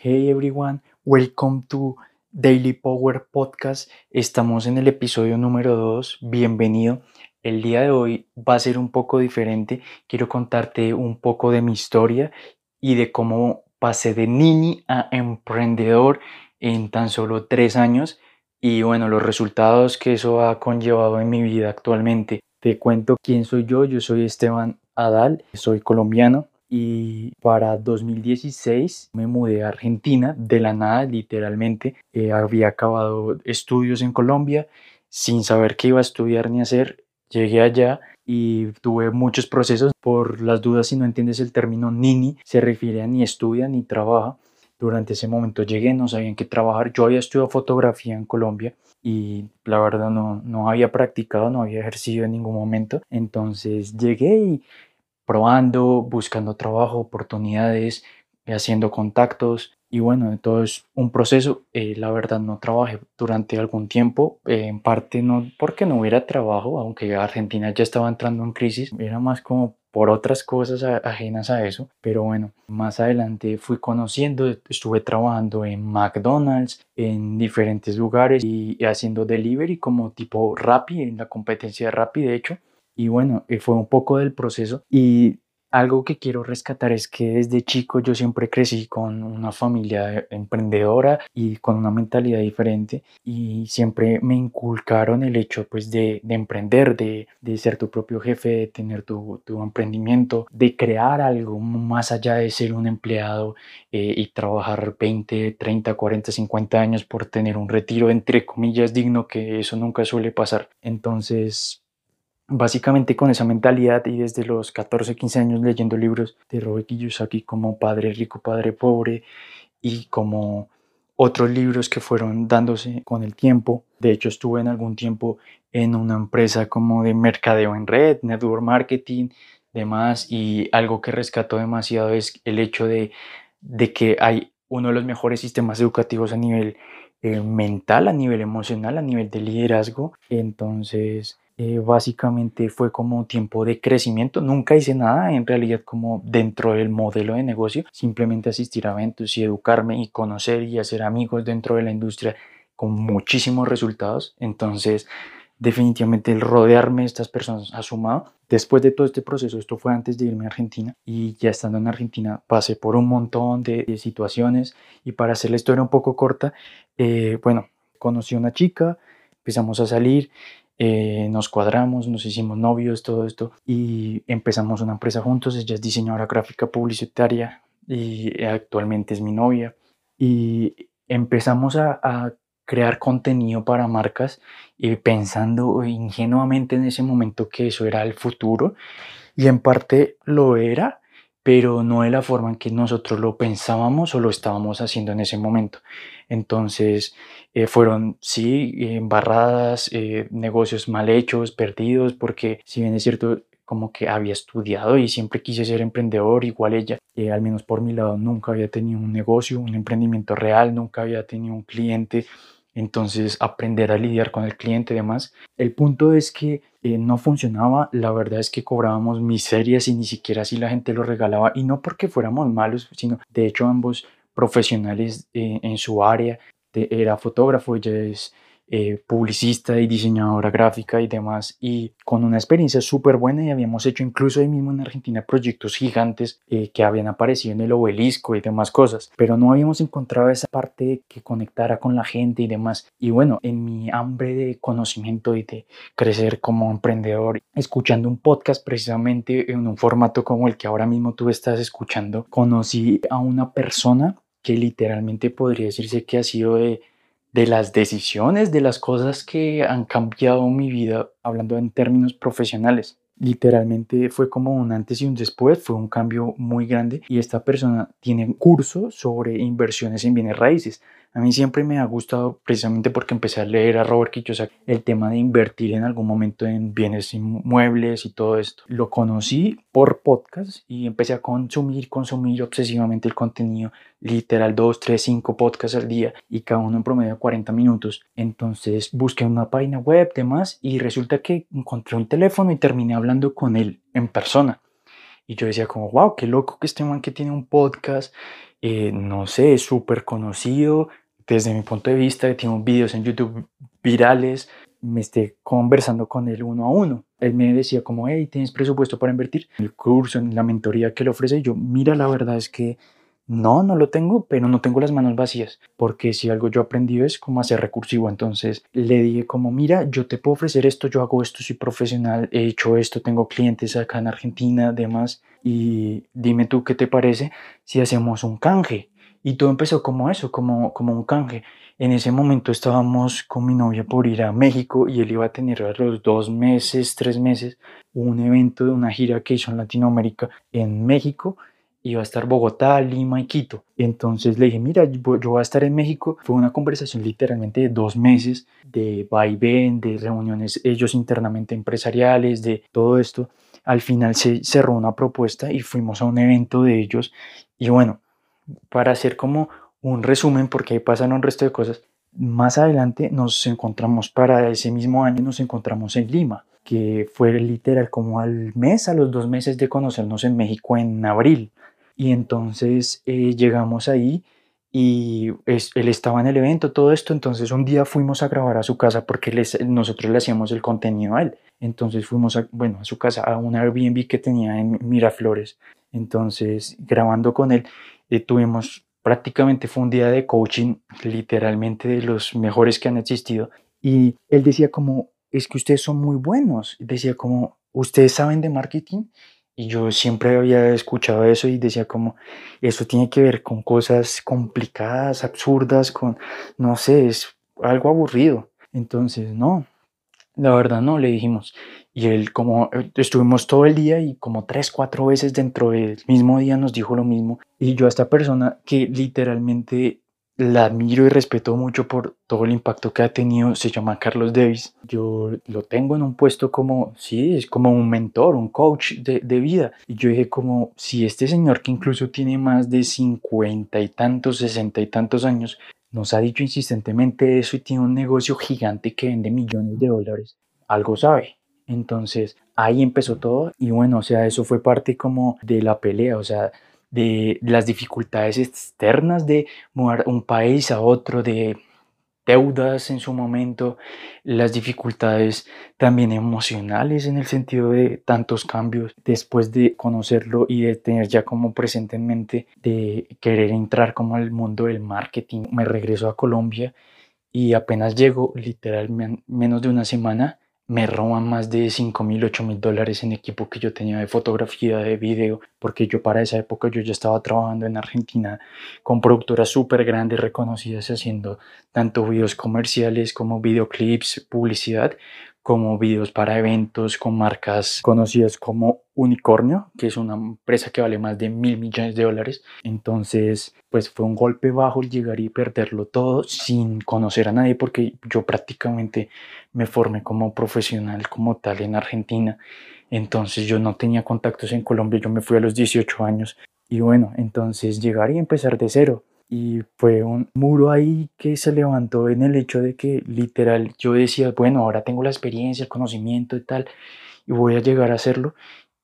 Hey everyone, welcome to Daily Power Podcast. Estamos en el episodio número 2. Bienvenido. El día de hoy va a ser un poco diferente. Quiero contarte un poco de mi historia y de cómo pasé de nini a emprendedor en tan solo tres años y bueno, los resultados que eso ha conllevado en mi vida actualmente. Te cuento quién soy yo. Yo soy Esteban Adal, soy colombiano y para 2016 me mudé a Argentina de la nada, literalmente. Eh, había acabado estudios en Colombia sin saber qué iba a estudiar ni hacer. Llegué allá y tuve muchos procesos. Por las dudas, si no entiendes el término nini, se refiere a ni estudia ni trabaja. Durante ese momento llegué, no sabían qué trabajar. Yo había estudiado fotografía en Colombia y la verdad no, no había practicado, no había ejercido en ningún momento. Entonces llegué y probando, buscando trabajo, oportunidades, haciendo contactos y bueno, todo es un proceso. Eh, la verdad no trabajé durante algún tiempo, eh, en parte no porque no hubiera trabajo, aunque Argentina ya estaba entrando en crisis, era más como por otras cosas ajenas a eso. Pero bueno, más adelante fui conociendo, estuve trabajando en McDonald's, en diferentes lugares y, haciendo delivery como tipo Rappi, en la competencia de Rappi de hecho. Y bueno, eh, fue un poco del proceso y algo que quiero rescatar es que desde chico yo siempre crecí con una familia emprendedora y con una mentalidad diferente y siempre me inculcaron el hecho pues de, de emprender, de, de, ser tu propio jefe, de tener tu, tu, emprendimiento, de crear algo más allá de ser un empleado eh, y trabajar 20, 30, 40, 50 años por tener un retiro entre comillas digno que eso nunca suele pasar. Entonces básicamente con esa mentalidad y desde los 14, 15 años leyendo libros de Robert Kiyosaki como Padre Rico, Padre Pobre y como otros libros que fueron dándose con el tiempo. De hecho, estuve en algún tiempo en una empresa como de mercadeo en red, network marketing, demás, y algo que rescató demasiado es el hecho de, de que hay uno de los mejores sistemas educativos a nivel eh, mental, a nivel emocional, a nivel de liderazgo. Entonces, eh, básicamente fue como tiempo de crecimiento. Nunca hice nada en realidad como dentro del modelo de negocio, simplemente asistir a eventos y educarme y conocer y hacer amigos dentro de la industria con muchísimos resultados. Entonces, definitivamente el rodearme de estas personas ha sumado. Después de todo este proceso, esto fue antes de irme a Argentina y ya estando en Argentina pasé por un montón de, situaciones y para hacer la historia un poco corta, eh, bueno, conocí a una chica, empezamos a salir eh, nos cuadramos, nos hicimos novios, todo esto, y empezamos una empresa juntos. Ella es diseñadora gráfica publicitaria y actualmente es mi novia. Y empezamos a, a crear contenido para marcas y pensando ingenuamente en ese momento que eso era el futuro. Y en parte lo era, pero no de la forma en que nosotros lo pensábamos o lo estábamos haciendo en ese momento. Entonces, eh, fueron, sí, embarradas, eh, negocios mal hechos, perdidos, porque si bien es cierto, como que había estudiado y siempre quise ser emprendedor, igual ella, eh, al menos por mi lado, nunca había tenido un negocio, un emprendimiento real, nunca había tenido un cliente, entonces aprender a lidiar con el cliente y demás. El punto es que eh, no funcionaba, la verdad es que cobrábamos miserias y ni siquiera así la gente lo regalaba y no porque fuéramos malos, sino de hecho ambos profesionales eh, en su área, era fotógrafo, ella es eh, publicista y diseñadora gráfica y demás, y con una experiencia súper buena y habíamos hecho incluso ahí mismo en Argentina proyectos gigantes eh, que habían aparecido en el obelisco y demás cosas, pero no habíamos encontrado esa parte que conectara con la gente y demás. Y bueno, en mi hambre de conocimiento y de crecer como emprendedor, escuchando un podcast precisamente en un formato como el que ahora mismo tú estás escuchando, conocí a una persona que literalmente podría decirse que ha sido de de las decisiones, de las cosas que han cambiado mi vida, hablando en términos profesionales. Literalmente fue como un antes y un después, fue un cambio muy grande y esta persona tiene un curso sobre inversiones en bienes raíces. A mí siempre me ha gustado precisamente porque empecé a leer a Robert Kiyosaki el tema de invertir en algún momento en bienes inmuebles y todo esto. Lo conocí por podcast y empecé a consumir, consumir obsesivamente el contenido, literal 2, 3, 5 podcasts al día y cada uno en promedio 40 minutos. Entonces busqué una página web, demás y resulta que encontré un teléfono y terminé hablando con él en persona. Y yo decía como, wow, qué loco que este man que tiene un podcast eh, no sé, súper conocido desde mi punto de vista, tengo vídeos en YouTube virales, me esté conversando con él uno a uno. Él me decía como, hey, ¿tienes presupuesto para invertir? El curso, en la mentoría que le ofrece, yo, mira, la verdad es que no, no lo tengo, pero no tengo las manos vacías, porque si algo yo aprendí es cómo hacer recursivo. Entonces le dije como, mira, yo te puedo ofrecer esto, yo hago esto, soy profesional, he hecho esto, tengo clientes acá en Argentina, demás, y dime tú qué te parece si hacemos un canje. Y todo empezó como eso, como, como un canje. En ese momento estábamos con mi novia por ir a México y él iba a tener a los dos meses, tres meses, un evento de una gira que hizo en Latinoamérica en México iba a estar Bogotá, Lima y Quito. Entonces le dije, mira, yo voy a estar en México. Fue una conversación literalmente de dos meses de vaivén, de reuniones ellos internamente empresariales, de todo esto. Al final se cerró una propuesta y fuimos a un evento de ellos. Y bueno, para hacer como un resumen, porque ahí pasan un resto de cosas, más adelante nos encontramos para ese mismo año, nos encontramos en Lima, que fue literal como al mes, a los dos meses de conocernos en México en abril. Y entonces eh, llegamos ahí y él estaba en el evento, todo esto, entonces un día fuimos a grabar a su casa porque nosotros le hacíamos el contenido a él. Entonces fuimos a, bueno, a su casa, a un Airbnb que tenía en Miraflores. Entonces, grabando con él, eh, tuvimos prácticamente fue un día de coaching, literalmente de los mejores que han existido. Y él decía como, es que ustedes son muy buenos. Decía como, ustedes saben de marketing y yo siempre había escuchado eso y decía como, eso tiene que ver con cosas complicadas, absurdas, con, no sé, es algo aburrido. Entonces, no, la verdad no, le dijimos. Y él como, eh, estuvimos todo el día y como tres, cuatro veces dentro del mismo día nos dijo lo mismo. Y yo a esta persona que literalmente la admiro y respeto mucho por todo el impacto que ha tenido. Se llama Carlos Davis. Yo lo tengo en un puesto como, sí, es como un mentor, un coach de, de vida. Y yo dije como, si este señor que incluso tiene más de cincuenta y tantos, sesenta y tantos años, nos ha dicho insistentemente eso y tiene un negocio gigante que vende millones de dólares, algo sabe. Entonces ahí empezó todo y bueno, o sea, eso fue parte como de la pelea, o sea, de las dificultades externas de mover un país a otro, de deudas en su momento, las dificultades también emocionales en el sentido de tantos cambios después de conocerlo y de tener ya como presente en mente de querer entrar como al mundo del marketing. Me regreso a Colombia y apenas llego, literalmente menos de una semana, me roban más de 5 mil, 8 mil dólares en equipo que yo tenía de fotografía, de video, porque yo para esa época yo ya estaba trabajando en Argentina con productoras súper grandes reconocidas haciendo tanto videos comerciales como videoclips, publicidad, como videos para eventos con marcas conocidas como Unicornio, que es una empresa que vale más de mil millones de dólares. Entonces, pues fue un golpe bajo llegar y perderlo todo sin conocer a nadie, porque yo prácticamente me formé como profesional como tal en Argentina. Entonces yo no tenía contactos en Colombia, yo me fui a los 18 años. Y bueno, entonces llegar y empezar de cero y fue un muro ahí que se levantó en el hecho de que literal yo decía, bueno, ahora tengo la experiencia, el conocimiento y tal, y voy a llegar a hacerlo.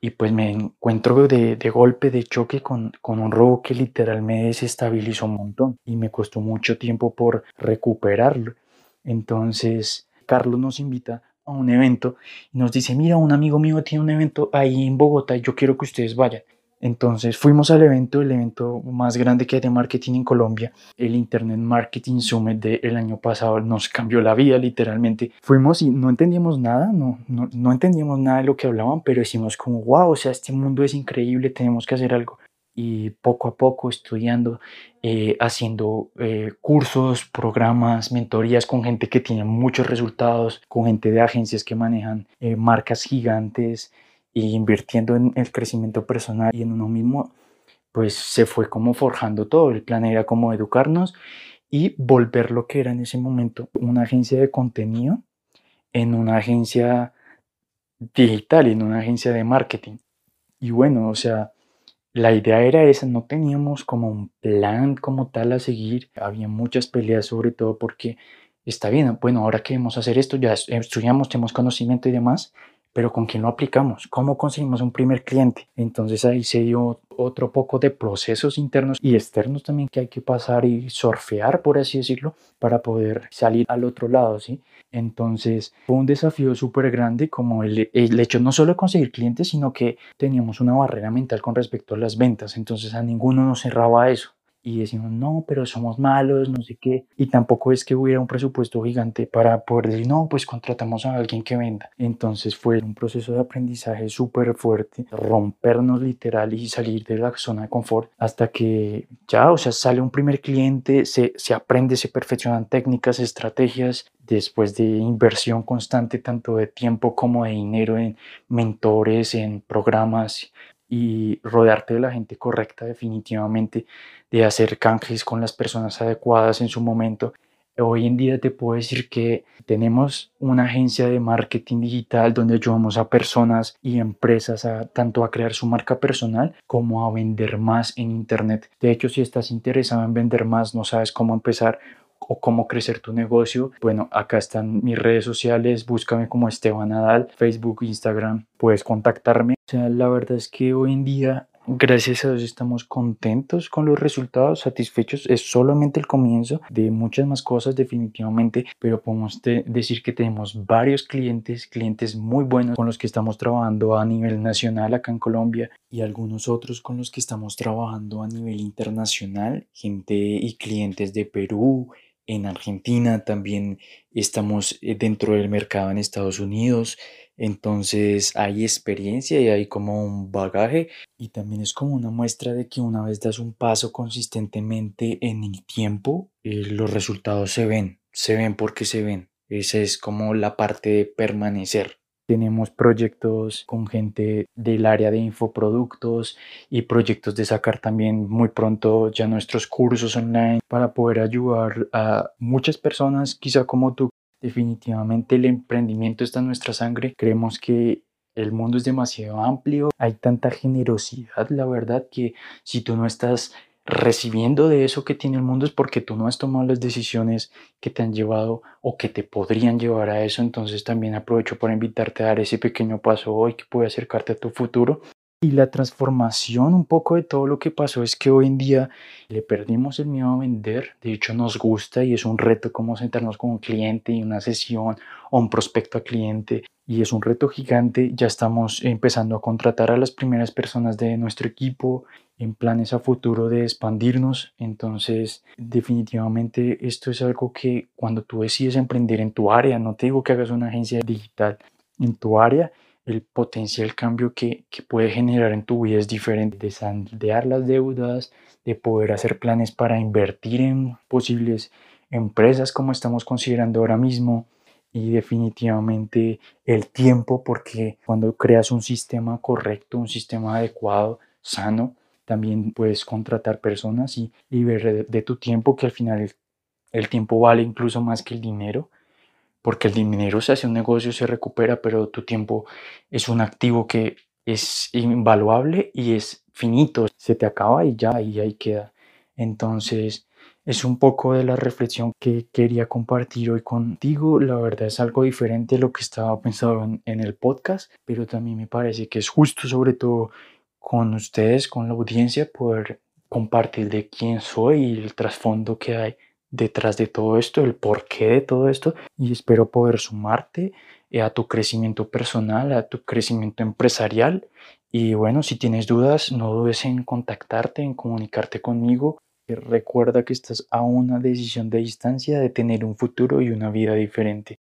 Y pues me encuentro de, de golpe, de choque con, con un robo que literal me desestabilizó un montón y me costó mucho tiempo por recuperarlo. Entonces, Carlos nos invita a un evento y nos dice, mira, un amigo mío tiene un evento ahí en Bogotá y yo quiero que ustedes vayan. Entonces fuimos al evento, el evento más grande que hay de marketing en Colombia, el Internet Marketing Summit del año pasado, nos cambió la vida literalmente. Fuimos y no entendíamos nada, no, no, no entendíamos nada de lo que hablaban, pero decimos como, wow, o sea, este mundo es increíble, tenemos que hacer algo. Y poco a poco estudiando, eh, haciendo eh, cursos, programas, mentorías con gente que tiene muchos resultados, con gente de agencias que manejan eh, marcas gigantes, y invirtiendo en el crecimiento personal y en uno mismo, pues se fue como forjando todo. El plan era como educarnos y volver lo que era en ese momento una agencia de contenido en una agencia digital, en una agencia de marketing. Y bueno, o sea, la idea era esa, no teníamos como un plan como tal a seguir, había muchas peleas sobre todo porque está bien, bueno, ahora queremos hacer esto, ya estudiamos, tenemos conocimiento y demás, pero ¿con quién lo aplicamos? ¿Cómo conseguimos un primer cliente? Entonces ahí se dio otro poco de procesos internos y externos también que hay que pasar y surfear, por así decirlo, para poder salir al otro lado, ¿sí? Entonces fue un desafío súper grande como el, el hecho no solo de conseguir clientes, sino que teníamos una barrera mental con respecto a las ventas, entonces a ninguno nos cerraba eso y decimos, no, pero somos malos, no sé qué. Y tampoco es que hubiera un presupuesto gigante para poder decir, no, pues contratamos a alguien que venda. Entonces fue un proceso de aprendizaje súper fuerte, rompernos literal y salir de la zona de confort hasta que ya, o sea, sale un primer cliente, se, se aprende, se perfeccionan técnicas, estrategias, después de inversión constante tanto de tiempo como de dinero en mentores, en programas y rodearte de la gente correcta definitivamente, de hacer canjes con las personas adecuadas en su momento. Hoy en día te puedo decir que tenemos una agencia de marketing digital donde ayudamos a personas y empresas a tanto a crear su marca personal como a vender más en internet. De hecho, si estás interesado en vender más, no sabes cómo empezar o cómo crecer tu negocio, bueno, acá están mis redes sociales, búscame como Esteban Nadal, Facebook, Instagram, puedes contactarme. O sea, la verdad es que hoy en día Gracias a Dios estamos contentos con los resultados, satisfechos. Es solamente el comienzo de muchas más cosas definitivamente, pero podemos decir que tenemos varios clientes, clientes muy buenos con los que estamos trabajando a nivel nacional acá en Colombia y algunos otros con los que estamos trabajando a nivel internacional, gente y clientes de Perú, en Argentina, también estamos eh, dentro del mercado en Estados Unidos, entonces hay experiencia y hay como un bagaje y también es como una muestra de que una vez das un paso consistentemente en el tiempo, eh, los resultados se ven, se ven porque se ven. Esa es como la parte de permanecer. Tenemos proyectos con gente del área de infoproductos y proyectos de sacar también muy pronto ya nuestros cursos online para poder ayudar a muchas personas, quizá como tú. Definitivamente el emprendimiento está en nuestra sangre. Creemos que el mundo es demasiado amplio, hay tanta generosidad, la verdad, que si tú no estás recibiendo de eso que tiene el mundo es porque tú no has tomado las decisiones que te han llevado o que te podrían llevar a eso. Entonces también aprovecho para invitarte a dar ese pequeño paso hoy que puede acercarte a tu futuro. Y la transformación un poco de todo lo que pasó es que hoy en día le perdimos el miedo a vender. De hecho nos gusta y es un reto como sentarnos con un cliente y una sesión o un prospecto a cliente. Y es un reto gigante. Ya estamos empezando a contratar a las primeras personas de nuestro equipo en planes a futuro de expandirnos. Entonces, definitivamente esto es algo que cuando tú decides emprender en tu área, no te digo que hagas una agencia digital, en tu área, el potencial cambio que, que puede generar en tu vida es diferente. De sandear las deudas, de poder hacer planes para invertir en posibles empresas como estamos considerando ahora mismo y definitivamente el tiempo porque cuando creas un sistema correcto, un sistema adecuado, sano, también puedes contratar personas y, ver de, tu tiempo, que al final el, tiempo vale incluso más que el dinero, porque el dinero se hace un negocio, se recupera, pero tu tiempo es un activo que es invaluable y es finito, se te acaba y ya, y ahí queda. Entonces, es un poco de la reflexión que quería compartir hoy contigo. La verdad es algo diferente de lo que estaba pensando en, en, el podcast, pero también me parece que es justo sobre todo con ustedes, con la audiencia, poder compartir de quién soy y el trasfondo que hay detrás de todo esto, el porqué de todo esto y espero poder sumarte eh, a tu crecimiento personal, a tu crecimiento empresarial y bueno, si tienes dudas, no dudes en contactarte, en comunicarte conmigo. Recuerda que estás a una decisión de distancia de tener un futuro y una vida diferente.